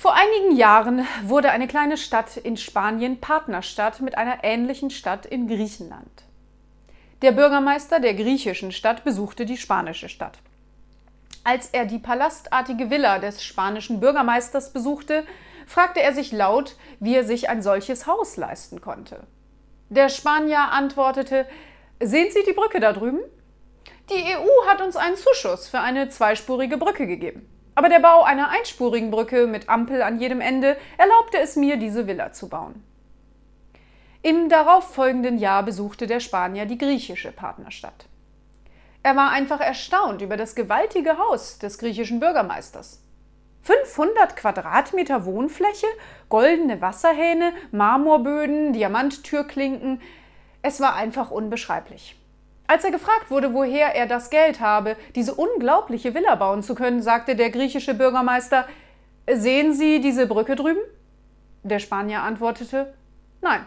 Vor einigen Jahren wurde eine kleine Stadt in Spanien Partnerstadt mit einer ähnlichen Stadt in Griechenland. Der Bürgermeister der griechischen Stadt besuchte die spanische Stadt. Als er die palastartige Villa des spanischen Bürgermeisters besuchte, fragte er sich laut, wie er sich ein solches Haus leisten konnte. Der Spanier antwortete Sehen Sie die Brücke da drüben? Die EU hat uns einen Zuschuss für eine zweispurige Brücke gegeben. Aber der Bau einer einspurigen Brücke mit Ampel an jedem Ende erlaubte es mir, diese Villa zu bauen. Im darauffolgenden Jahr besuchte der Spanier die griechische Partnerstadt. Er war einfach erstaunt über das gewaltige Haus des griechischen Bürgermeisters. 500 Quadratmeter Wohnfläche, goldene Wasserhähne, Marmorböden, Diamanttürklinken. Es war einfach unbeschreiblich. Als er gefragt wurde, woher er das Geld habe, diese unglaubliche Villa bauen zu können, sagte der griechische Bürgermeister, Sehen Sie diese Brücke drüben? Der Spanier antwortete, Nein,